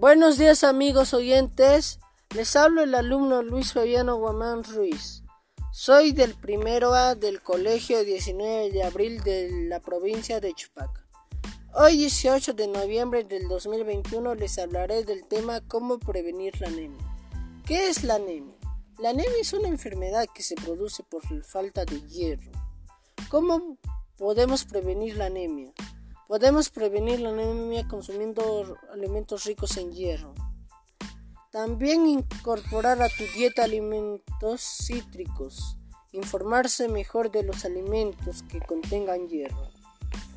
Buenos días amigos oyentes, les hablo el alumno Luis Fabiano Guamán Ruiz. Soy del primero A del Colegio 19 de Abril de la provincia de Chupaca. Hoy 18 de noviembre del 2021 les hablaré del tema cómo prevenir la anemia. ¿Qué es la anemia? La anemia es una enfermedad que se produce por falta de hierro. ¿Cómo podemos prevenir la anemia? Podemos prevenir la anemia consumiendo alimentos ricos en hierro. También incorporar a tu dieta alimentos cítricos. Informarse mejor de los alimentos que contengan hierro.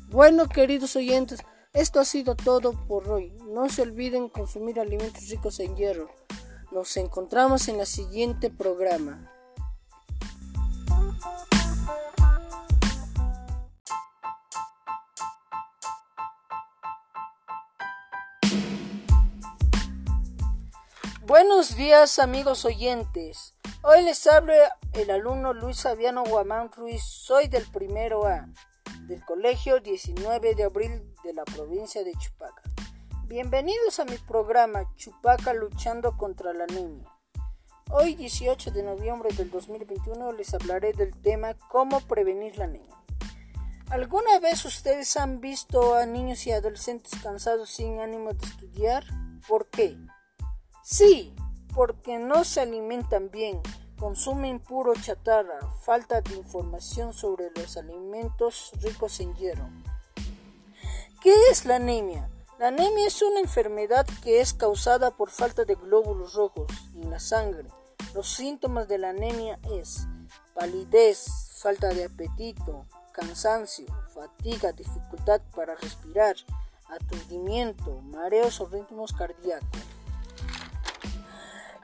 Bueno, queridos oyentes, esto ha sido todo por hoy. No se olviden consumir alimentos ricos en hierro. Nos encontramos en el siguiente programa. Buenos días amigos oyentes. Hoy les habla el alumno Luis Fabiano Guamán Ruiz. Soy del primero A del Colegio 19 de Abril de la provincia de Chupaca. Bienvenidos a mi programa Chupaca luchando contra la anemia. Hoy 18 de noviembre del 2021 les hablaré del tema cómo prevenir la anemia. ¿Alguna vez ustedes han visto a niños y adolescentes cansados sin ánimo de estudiar? ¿Por qué? Sí, porque no se alimentan bien, consumen puro chatarra, falta de información sobre los alimentos ricos en hierro. ¿Qué es la anemia? La anemia es una enfermedad que es causada por falta de glóbulos rojos en la sangre. Los síntomas de la anemia es palidez, falta de apetito, cansancio, fatiga, dificultad para respirar, aturdimiento, mareos o ritmos cardíacos.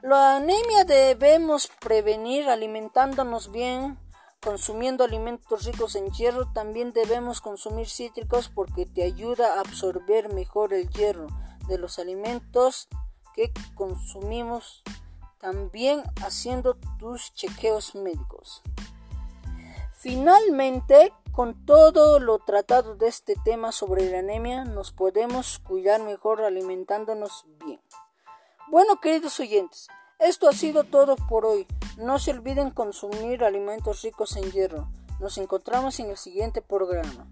La anemia debemos prevenir alimentándonos bien, consumiendo alimentos ricos en hierro. También debemos consumir cítricos porque te ayuda a absorber mejor el hierro de los alimentos que consumimos. También haciendo tus chequeos médicos. Finalmente, con todo lo tratado de este tema sobre la anemia, nos podemos cuidar mejor alimentándonos bien. Bueno, queridos oyentes, esto ha sido todo por hoy. No se olviden consumir alimentos ricos en hierro. Nos encontramos en el siguiente programa.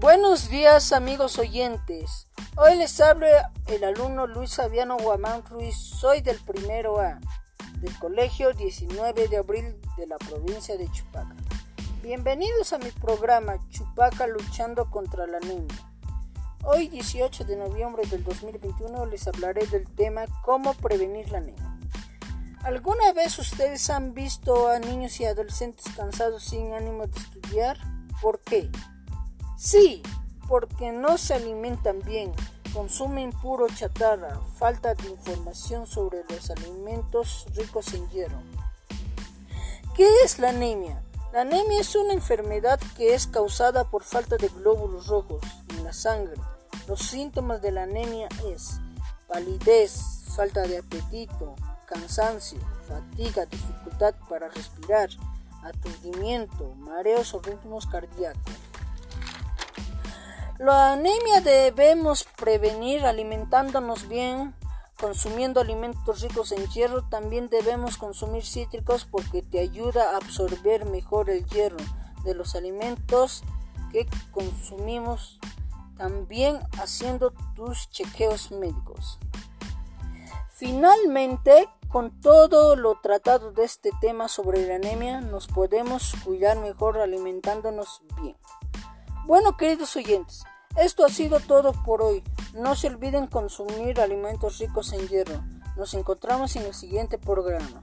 Buenos días amigos oyentes. Hoy les habla el alumno Luis Fabiano Guamán Ruiz. Soy del primero A del Colegio 19 de Abril de la provincia de Chupaca. Bienvenidos a mi programa Chupaca luchando contra la anemia. Hoy 18 de noviembre del 2021 les hablaré del tema cómo prevenir la anemia. ¿Alguna vez ustedes han visto a niños y adolescentes cansados sin ánimo de estudiar? ¿Por qué? Sí, porque no se alimentan bien, consumen puro chatarra, falta de información sobre los alimentos ricos en hierro. ¿Qué es la anemia? La anemia es una enfermedad que es causada por falta de glóbulos rojos en la sangre. Los síntomas de la anemia es palidez, falta de apetito, cansancio, fatiga, dificultad para respirar, aturdimiento, mareos o ritmos cardíacos. La anemia debemos prevenir alimentándonos bien, consumiendo alimentos ricos en hierro. También debemos consumir cítricos porque te ayuda a absorber mejor el hierro de los alimentos que consumimos. También haciendo tus chequeos médicos. Finalmente, con todo lo tratado de este tema sobre la anemia, nos podemos cuidar mejor alimentándonos bien. Bueno, queridos oyentes, esto ha sido todo por hoy. No se olviden consumir alimentos ricos en hierro. Nos encontramos en el siguiente programa.